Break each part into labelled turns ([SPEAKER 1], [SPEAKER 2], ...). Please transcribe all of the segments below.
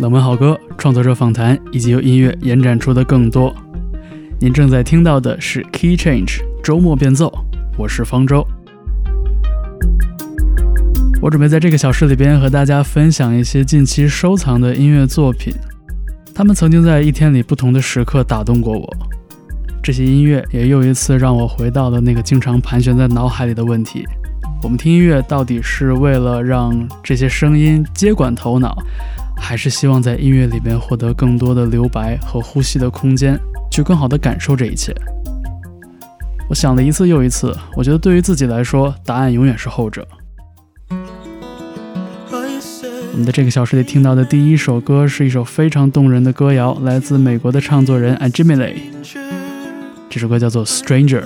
[SPEAKER 1] 冷门好歌、创作者访谈以及由音乐延展出的更多。您正在听到的是 Key Change 周末变奏，我是方舟。我准备在这个小时里边和大家分享一些近期收藏的音乐作品，他们曾经在一天里不同的时刻打动过我。这些音乐也又一次让我回到了那个经常盘旋在脑海里的问题：我们听音乐到底是为了让这些声音接管头脑，还是希望在音乐里边获得更多的留白和呼吸的空间，去更好的感受这一切？我想了一次又一次，我觉得对于自己来说，答案永远是后者。我们的这个小时里听到的第一首歌是一首非常动人的歌谣，来自美国的唱作人 Ajimile。这首歌叫做《Stranger》。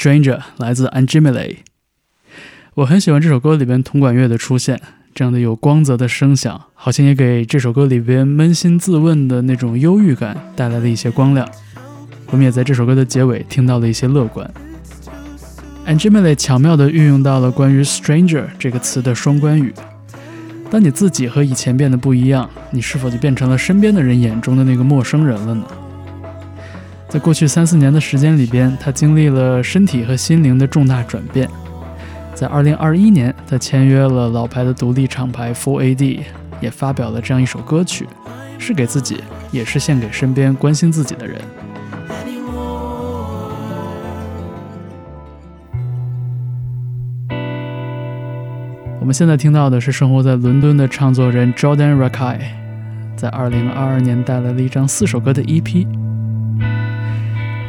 [SPEAKER 1] Stranger 来自 a n g e m i l e 我很喜欢这首歌里边铜管乐的出现，这样的有光泽的声响，好像也给这首歌里边扪心自问的那种忧郁感带来了一些光亮。我们也在这首歌的结尾听到了一些乐观。a n g e m i l e 巧妙地运用到了关于 stranger 这个词的双关语。当你自己和以前变得不一样，你是否就变成了身边的人眼中的那个陌生人了呢？在过去三四年的时间里边，他经历了身体和心灵的重大转变。在二零二一年，他签约了老牌的独立厂牌 Full AD，也发表了这样一首歌曲，是给自己，也是献给身边关心自己的人。我们现在听到的是生活在伦敦的唱作人 Jordan Rakai，在二零二二年带来了一张四首歌的 EP。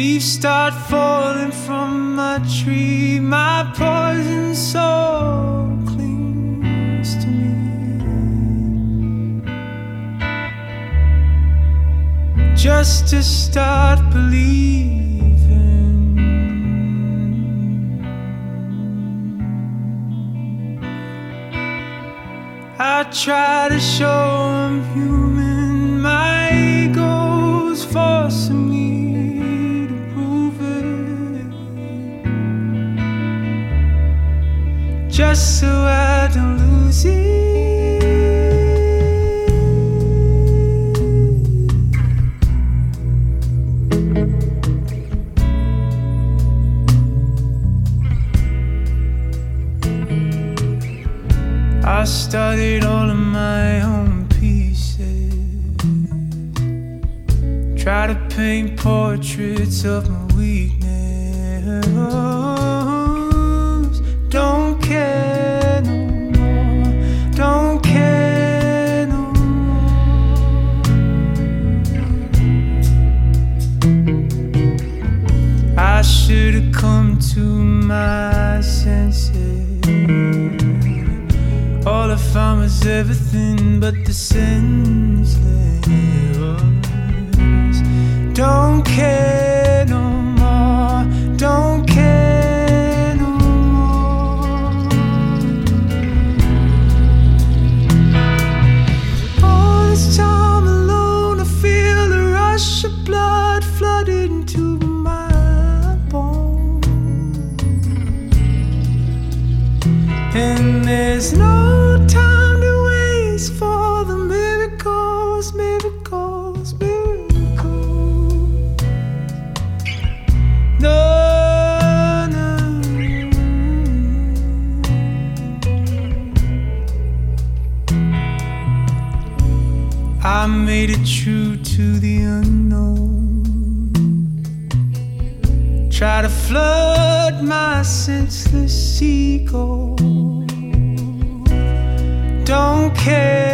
[SPEAKER 2] Leaves start falling from my tree. My poison soul clings to me. Just to start believing. I try to show I'm human. My ego's forcing me Just so I don't lose it. I studied all of my own pieces. Try to paint portraits of my weakness. My senses. All I found was everything but the senseless. Don't care flood my senseless ego. Don't care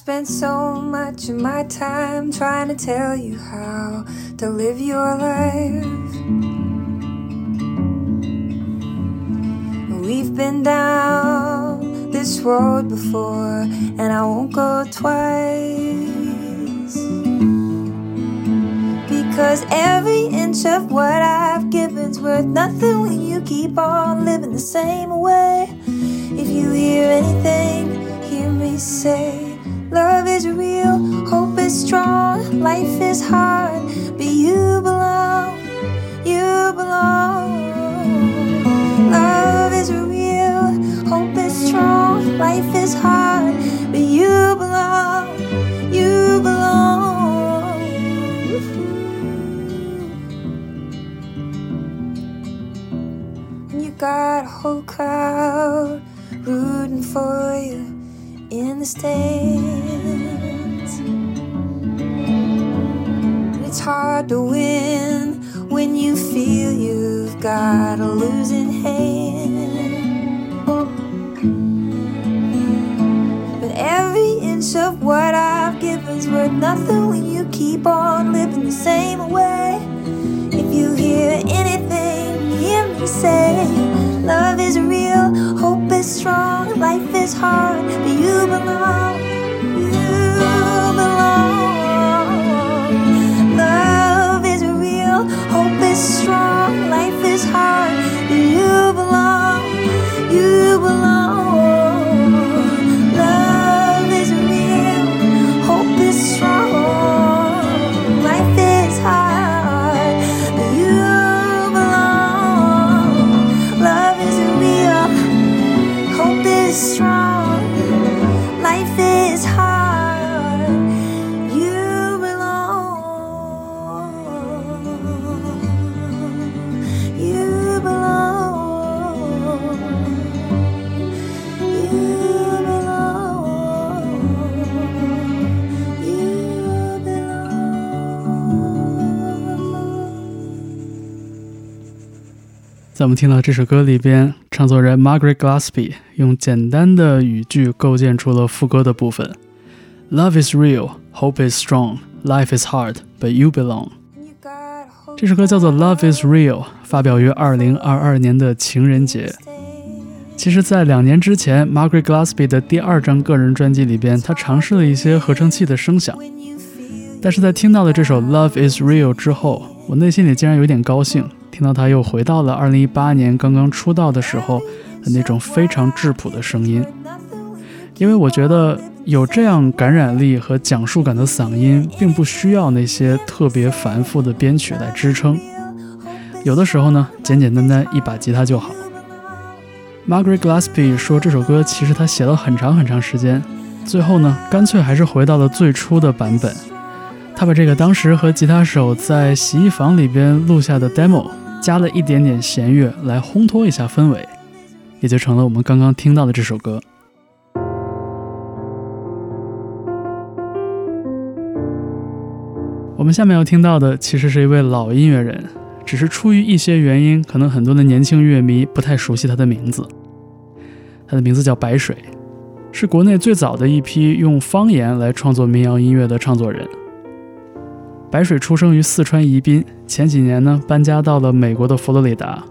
[SPEAKER 3] spent so much of my time trying to tell you how to live your life. We've been down this road before, and I won't go twice. Because every inch of what I've given's worth nothing when you keep on living the same way. If you hear anything, hear me say. Love is real, hope is strong, life is hard, but you belong, you belong. Love is real, hope is strong, life is hard, but you belong, you belong. You got a whole crowd rooting for you in the stands. It's hard to win when you feel you've got a losing hand. But every inch of what I've given's worth nothing when you keep on living the same way. If you hear anything, hear me say, love is real, hope strong, life is hard, but you belong. You belong. Love is real, hope is strong, life is hard,
[SPEAKER 1] 在我们听到这首歌里边，唱作人 Margaret Glasby 用简单的语句构建出了副歌的部分：“Love is real, hope is strong, life is hard, but you belong。”这首歌叫做《Love Is Real》，发表于2022年的情人节。其实，在两年之前，Margaret Glasby 的第二张个人专辑里边，她尝试了一些合成器的声响。但是在听到了这首《Love Is Real》之后，我内心里竟然有点高兴，听到她又回到了2018年刚刚出道的时候的那种非常质朴的声音。因为我觉得有这样感染力和讲述感的嗓音，并不需要那些特别繁复的编曲来支撑。有的时候呢，简简单单一把吉他就好。Margaret Gillespie 说，这首歌其实他写了很长很长时间，最后呢，干脆还是回到了最初的版本。他把这个当时和吉他手在洗衣房里边录下的 demo，加了一点点弦乐来烘托一下氛围，也就成了我们刚刚听到的这首歌。我们下面要听到的其实是一位老音乐人，只是出于一些原因，可能很多的年轻乐迷不太熟悉他的名字。他的名字叫白水，是国内最早的一批用方言来创作民谣音乐的创作人。白水出生于四川宜宾，前几年呢搬家到了美国的佛罗里达。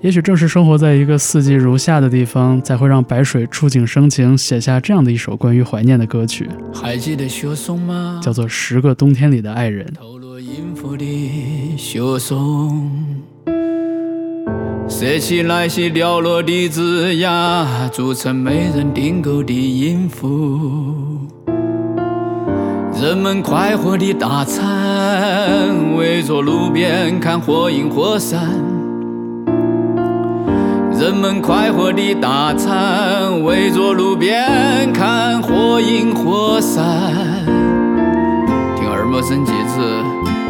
[SPEAKER 1] 也许正是生活在一个四季如夏的地方，才会让白水触景生情，写下这样的一首关于怀念的歌曲，
[SPEAKER 4] 还记得雪松吗？
[SPEAKER 1] 叫做《十个冬天里的爱人》。
[SPEAKER 4] 透露音符的雪松，拾起那些寥落的枝桠，组成没人订购的音符。人们快活地大餐，围坐路边看火影火山。人们快活地大餐，围坐路边看火影火山。听二毛生记子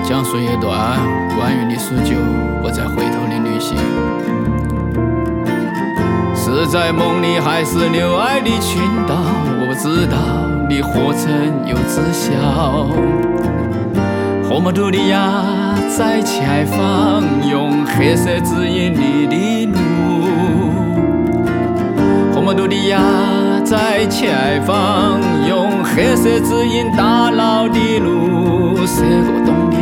[SPEAKER 4] 讲述一段关于你数九不再回头的旅行，是在梦里还是留爱的群岛？我知道，你何曾有知晓？河姆图利亚在前方，用黑色指引你的路。河姆图利亚在前方，用黑色指引大脑的路。这个冬天，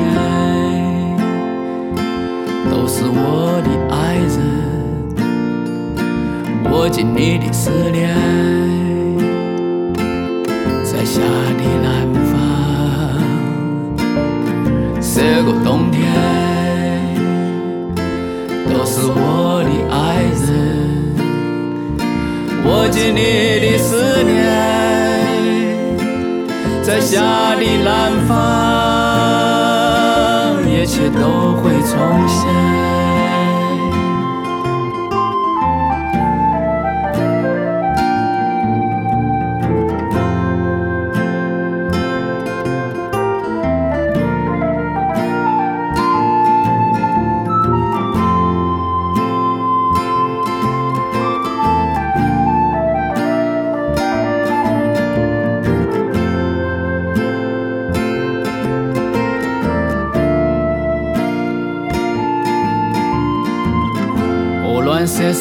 [SPEAKER 4] 都是我的爱人，握紧你的思念，家的南方。这个冬天，都是我的爱人，握紧你的思念，在夏的南方，一切都会重现。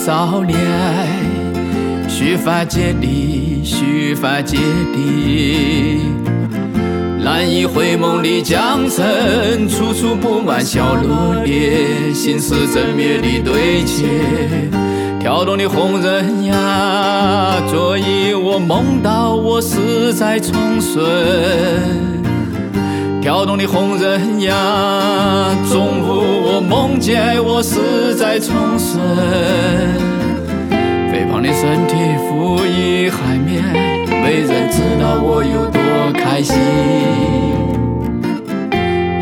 [SPEAKER 4] 少年，须发皆地，须发皆地。难以回梦的江城，处处布满小落叶，心思正灭的对戒，跳动的红人呀，昨夜我梦到我死在重顺。跳动的红人呀，中午我梦见我死在重顺，肥胖的身体浮于海面，没人知道我有多开心。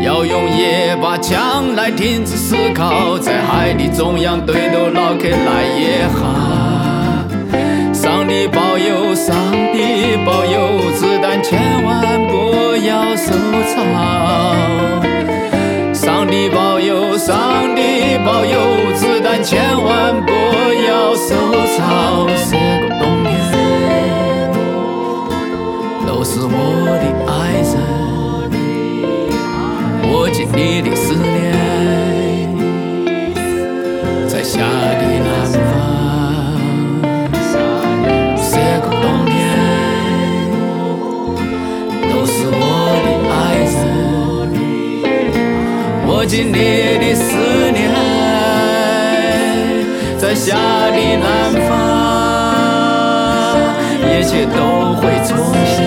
[SPEAKER 4] 要用夜把枪来停止思考，在海的中央对头脑壳来也哈。上帝保佑，上帝保佑，子弹千万收藏。上帝保佑，上帝保佑，子弹千万不要收藏。这个冬天都是我的爱人，我经历的思念，在夏的南我是我的爱人，我经历的思念，在夏的南方，一切都会重现。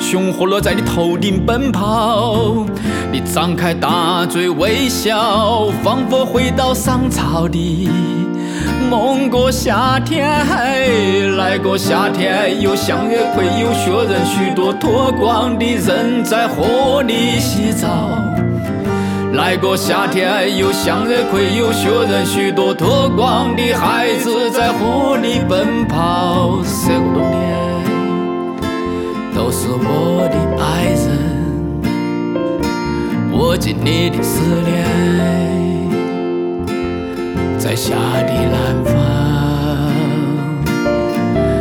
[SPEAKER 4] 熊活落在你头顶奔跑。你张开大嘴微笑，仿佛回到上朝的梦过夏天，来过夏天，有向日葵，有雪人，许多脱光的人在河里洗澡。来过夏天，有向日葵，有雪人，许多脱光的孩子在河里奔跑。都是我的爱人，我经历的思念，在夏的南方。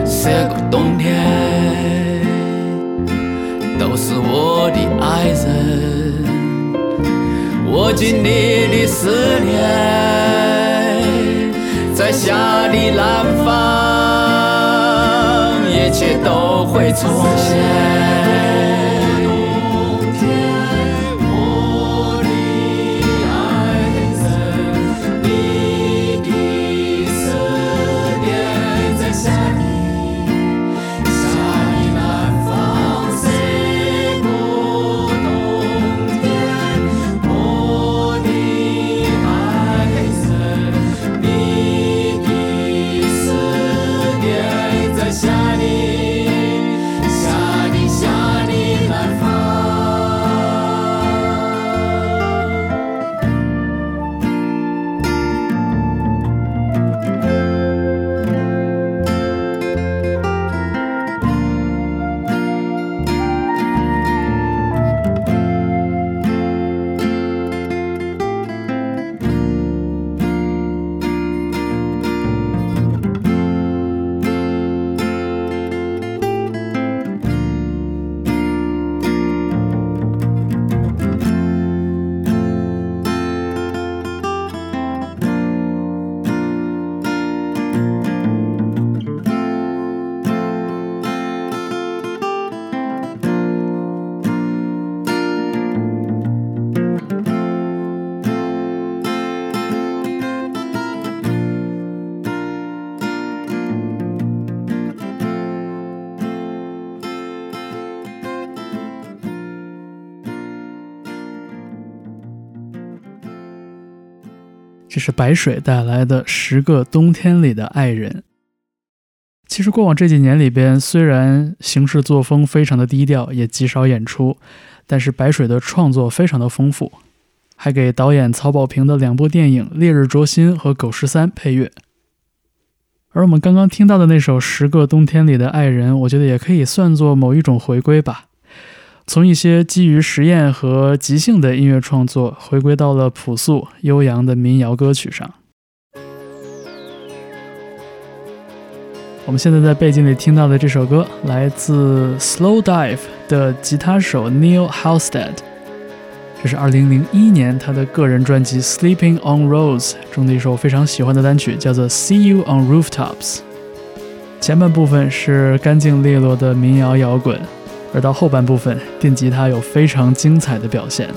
[SPEAKER 4] 这个冬天都是我的爱人。我经历的思念，在夏的南方，一切都会重现。
[SPEAKER 5] 是白水带来的《十个冬天里的爱人》。其实过往这几年里边，虽然行事作风非常的低调，也极少演出，但是白水的创作非常的丰富，还给导演曹保平的两部电影《烈日灼心》和《狗十三》配乐。而我们刚刚听到的那首《十个冬天里的爱人》，我觉得也可以算作某一种回归吧。从一些基于实验和即兴的音乐创作，回归到了朴素悠扬的民谣歌曲上。我们现在在背景里听到的这首歌，来自 Slow Dive 的吉他手 Neil h a l s t e d 这是2001年他的个人专辑《Sleeping on Rose》中的一首非常喜欢的单曲，叫做《See You on Rooftops》。前半部分是干净利落的民谣摇滚。而到后半部分，电吉他有非常精彩的表现。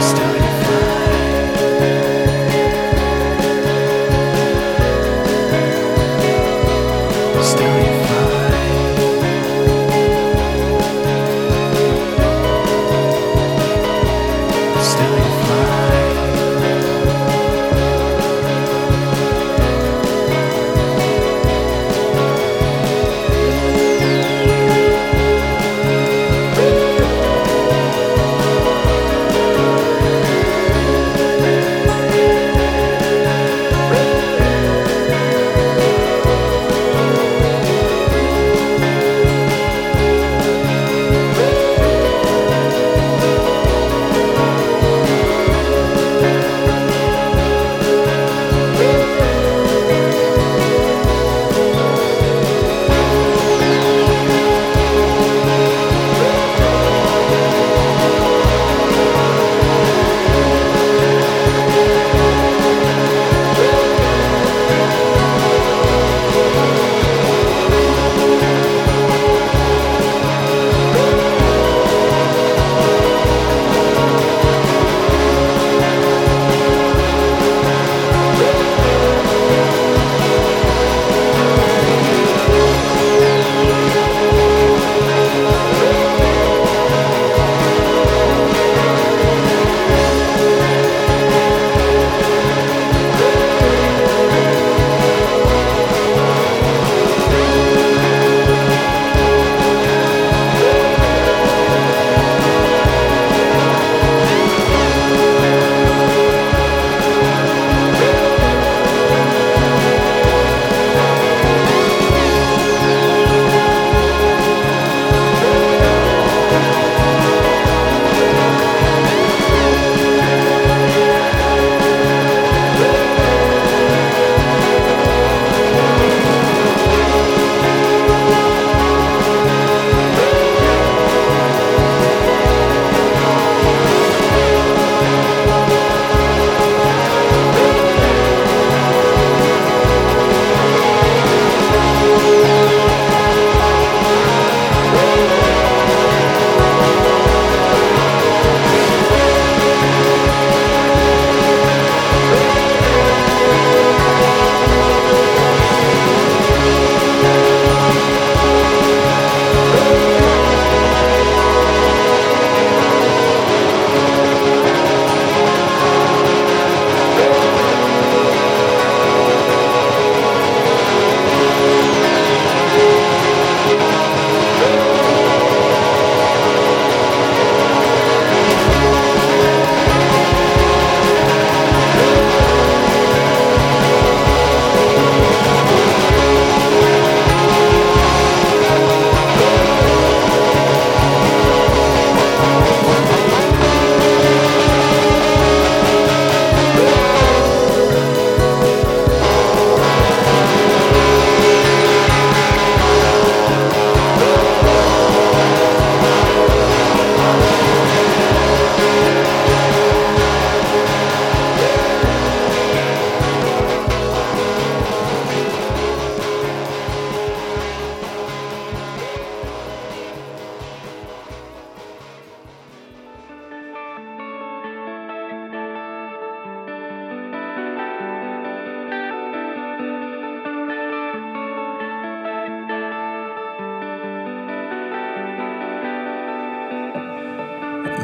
[SPEAKER 6] Still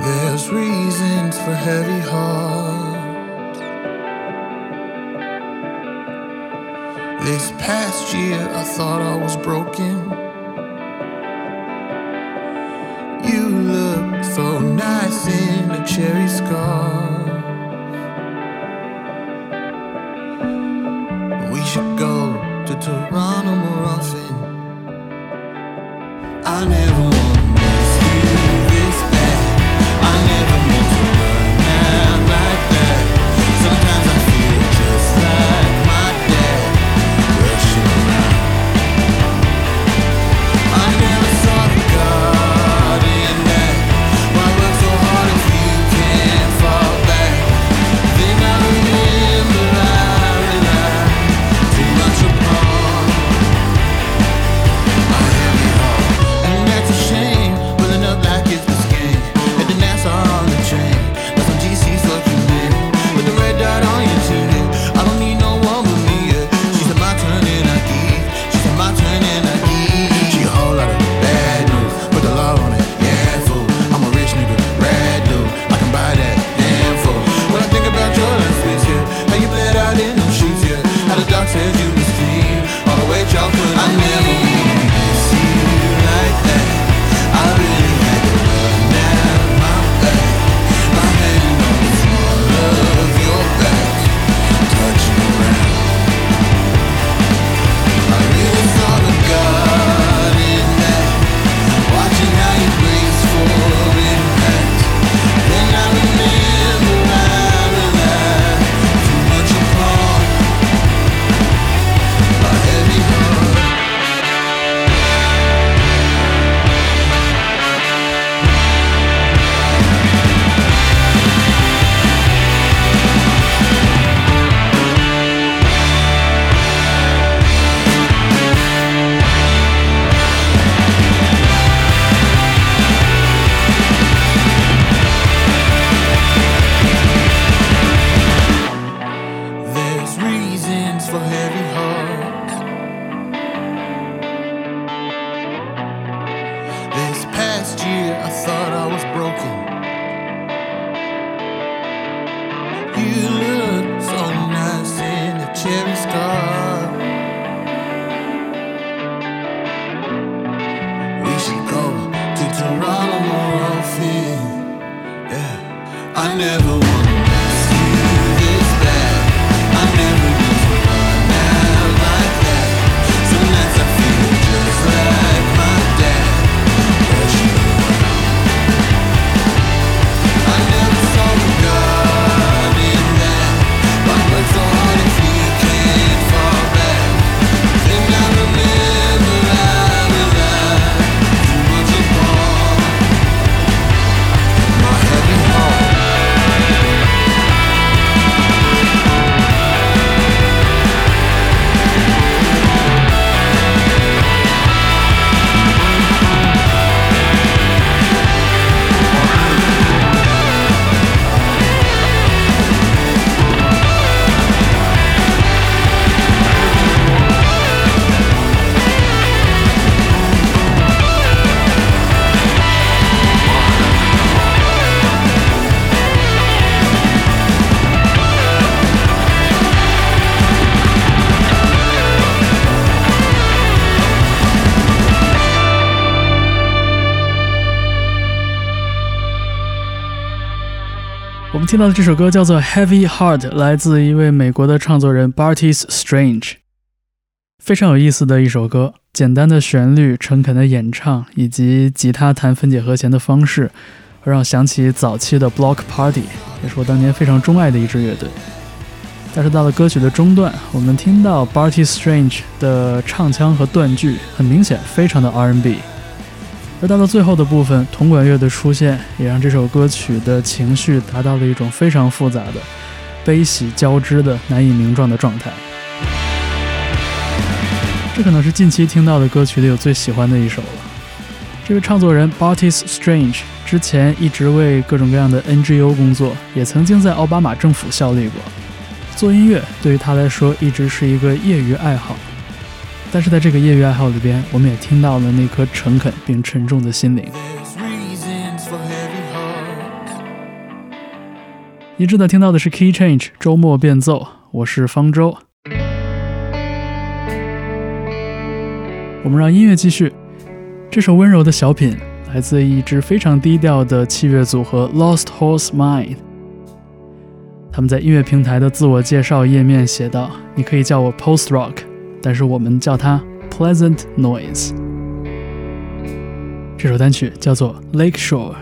[SPEAKER 7] There's reasons for heavy hearts. This past year, I thought I was broken. You look so nice in a cherry scarf.
[SPEAKER 1] 我们听到的这首歌叫做《Heavy Heart》，来自一位美国的创作人 Bartis Strange。非常有意思的一首歌，简单的旋律、诚恳的演唱以及吉他弹分解和弦的方式，让我想起早期的 Block Party，也是我当年非常钟爱的一支乐队。但是到了歌曲的中段，我们听到 Bartis Strange 的唱腔和断句，很明显非常的 R&B。而到了最后的部分，铜管乐的出现也让这首歌曲的情绪达到了一种非常复杂的、悲喜交织的、难以名状的状态。这可能是近期听到的歌曲里我最喜欢的一首了。这位创作人 Bartis Strange 之前一直为各种各样的 NGO 工作，也曾经在奥巴马政府效力过。做音乐对于他来说一直是一个业余爱好，但是在这个业余爱好里边，我们也听到了那颗诚恳并沉重的心灵。你正在听到的是 Key Change 周末变奏，我是方舟。我们让音乐继续。这首温柔的小品来自一支非常低调的器乐组合 Lost Horse Mind。他们在音乐平台的自我介绍页面写道：“你可以叫我 Post Rock，但是我们叫它 Pleasant Noise。”这首单曲叫做 Lake Shore。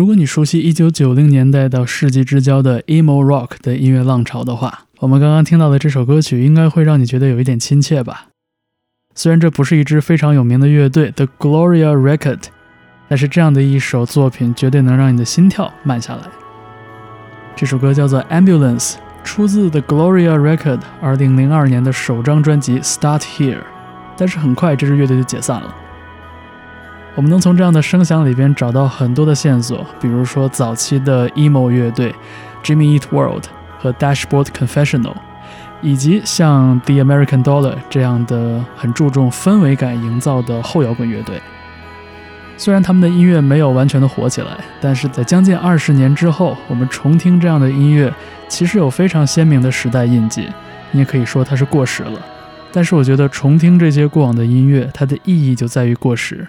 [SPEAKER 1] 如果你熟悉1990年代到世纪之交的 emo rock 的音乐浪潮的话，我们刚刚听到的这首歌曲应该会让你觉得有一点亲切吧。虽然这不是一支非常有名的乐队 The Gloria Record，但是这样的一首作品绝对能让你的心跳慢下来。这首歌叫做 Ambulance，出自 The Gloria Record 2002年的首张专辑 Start Here，但是很快这支乐队就解散了。我们能从这样的声响里边找到很多的线索，比如说早期的 emo 乐队 Jimmy Eat World 和 Dashboard Confessional，以及像 The American Dollar 这样的很注重氛围感营造的后摇滚乐队。虽然他们的音乐没有完全的火起来，但是在将近二十年之后，我们重听这样的音乐，其实有非常鲜明的时代印记。你也可以说它是过时了，但是我觉得重听这些过往的音乐，它的意义就在于过时。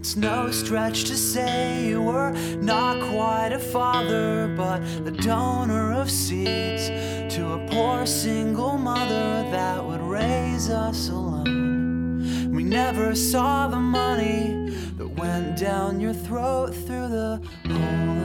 [SPEAKER 8] It's no stretch to say you were not quite a father, but a donor of seeds to a poor single mother that would raise us alone. We never saw the money that went down your throat through the hole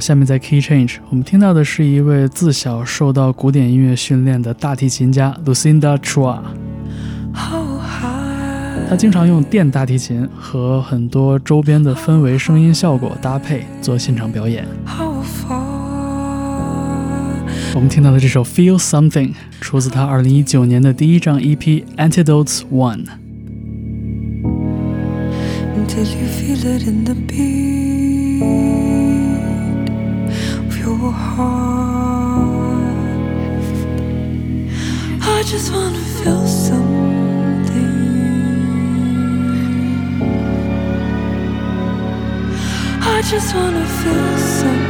[SPEAKER 1] 下面在 Key Change，我们听到的是一位自小受到古典音乐训练的大提琴家 Lucinda Chua。他经常用电大提琴和很多周边的氛围声音效果搭配做现场表演。我们听到的这首《Feel Something》出自他2019年的第一张 EP《Antidotes One》。
[SPEAKER 3] Until you feel it in the beat heart. I just wanna feel something. I just wanna feel something.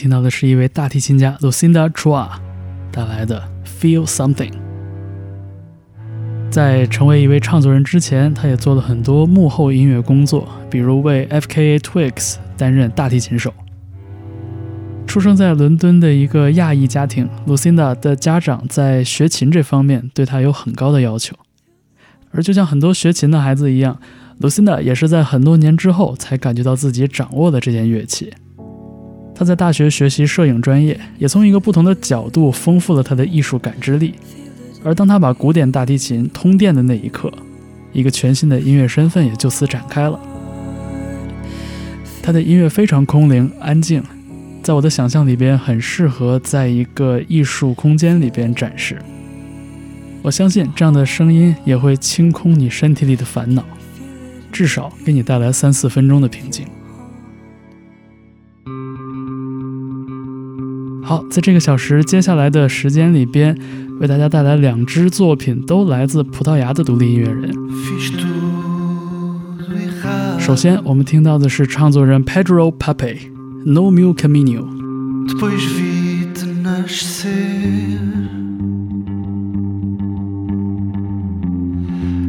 [SPEAKER 1] 听到的是一位大提琴家 Lucinda Chua 带来的《Feel Something》。在成为一位唱作人之前，他也做了很多幕后音乐工作，比如为 FKA Twigs 担任大提琴手。出生在伦敦的一个亚裔家庭，Lucinda 的家长在学琴这方面对她有很高的要求。而就像很多学琴的孩子一样，Lucinda 也是在很多年之后才感觉到自己掌握了这件乐器。他在大学学习摄影专业，也从一个不同的角度丰富了他的艺术感知力。而当他把古典大提琴通电的那一刻，一个全新的音乐身份也就此展开了。他的音乐非常空灵、安静，在我的想象里边很适合在一个艺术空间里边展示。我相信这样的声音也会清空你身体里的烦恼，至少给你带来三四分钟的平静。好，在这个小时接下来的时间里边，为大家带来两支作品，都来自葡萄牙的独立音乐人。首先，我们听到的是唱作人 Pedro Pape，《No
[SPEAKER 2] Mil Camino》。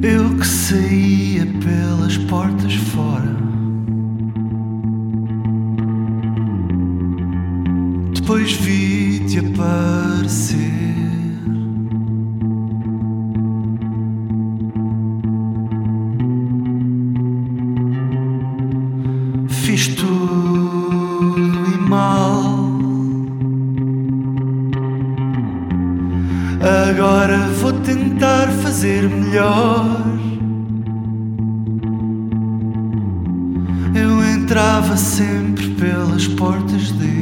[SPEAKER 2] Eu que saía pelas portas fora. Depois vi-te aparecer. Fiz tudo e mal. Agora vou tentar fazer melhor. Eu entrava sempre pelas portas dentro.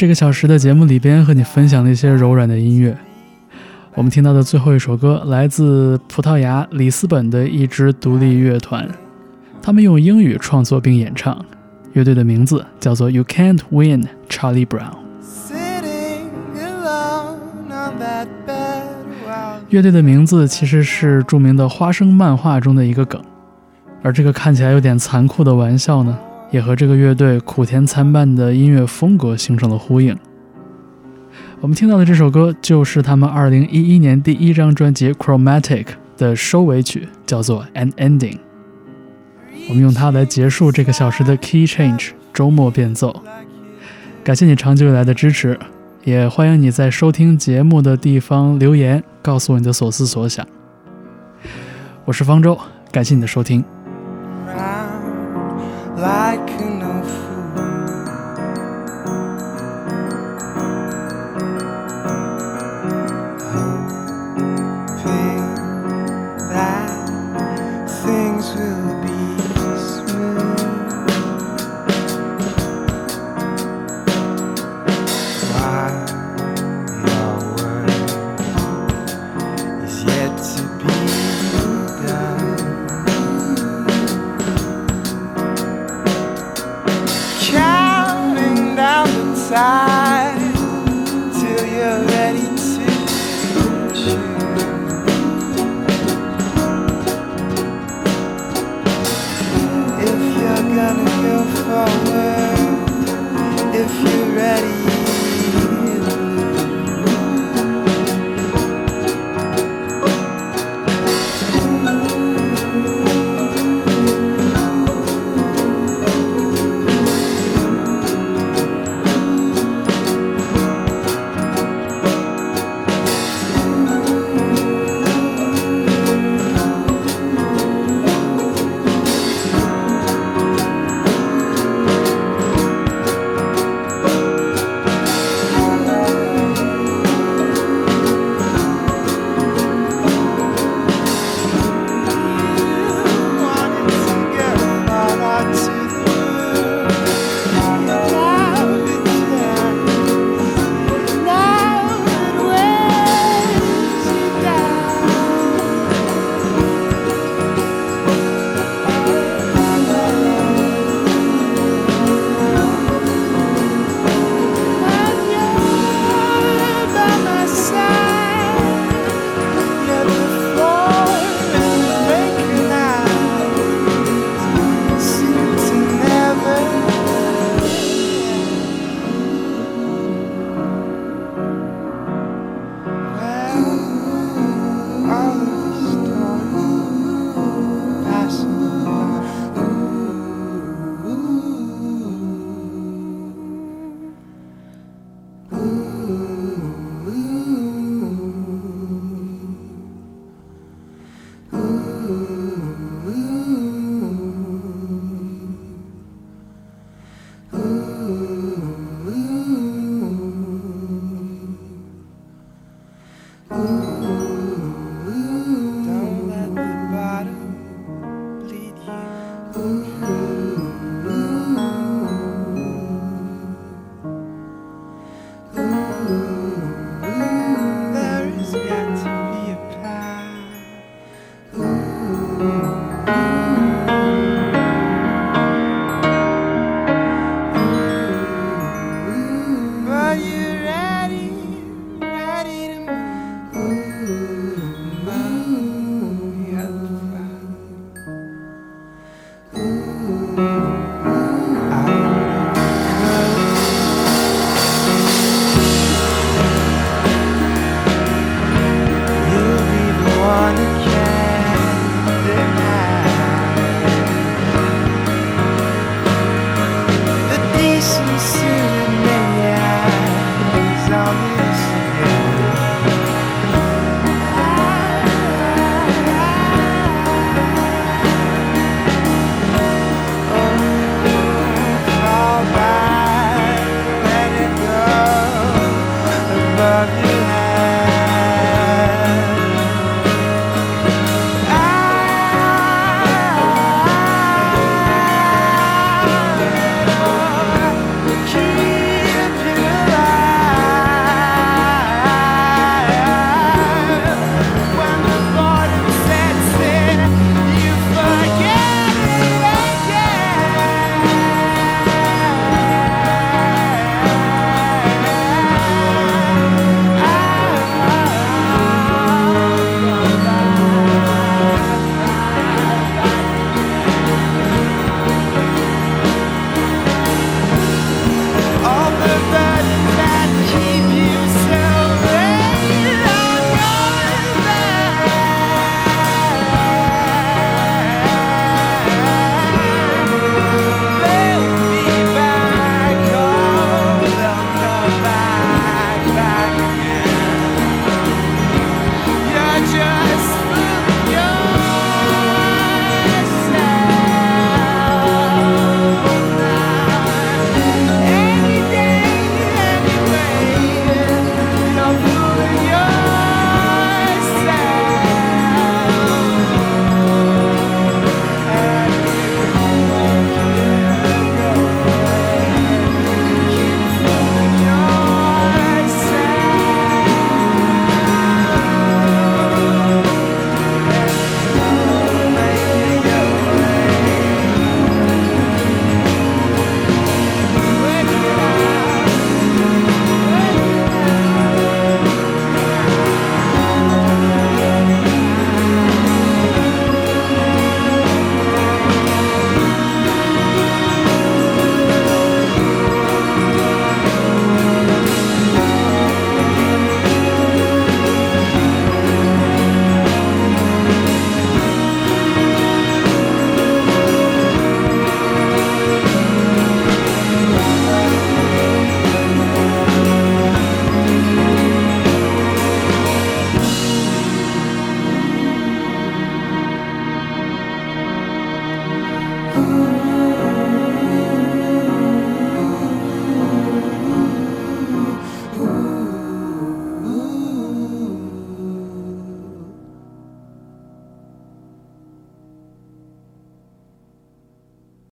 [SPEAKER 1] 这个小时的节目里边和你分享了一些柔软的音乐。我们听到的最后一首歌来自葡萄牙里斯本的一支独立乐团，他们用英语创作并演唱，乐队的名字叫做 You Can't Win Charlie Brown。乐队的名字其实是著名的花生漫画中的一个梗，而这个看起来有点残酷的玩笑呢，也和这个乐队苦甜参半的音乐风格形成了呼应。我们听到的这首歌就是他们2011年第一张专辑《Chromatic》的收尾曲，叫做《An Ending》。我们用它来结束这个小时的 Key Change 周末变奏。感谢你长久以来的支持，也欢迎你在收听节目的地方留言，告诉我你的所思所想。我是方舟，感谢你的收听。
[SPEAKER 2] till you're ready to. If you're gonna go forward, if you're
[SPEAKER 3] ready.